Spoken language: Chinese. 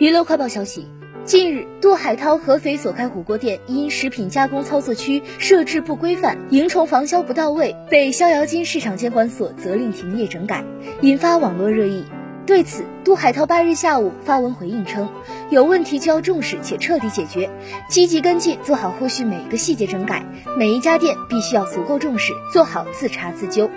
娱乐快报消息，近日，杜海涛合肥所开火锅店因食品加工操作区设置不规范，蝇虫防消不到位，被逍遥津市场监管所责令停业整改，引发网络热议。对此，杜海涛八日下午发文回应称，有问题就要重视且彻底解决，积极跟进，做好后续每一个细节整改。每一家店必须要足够重视，做好自查自纠。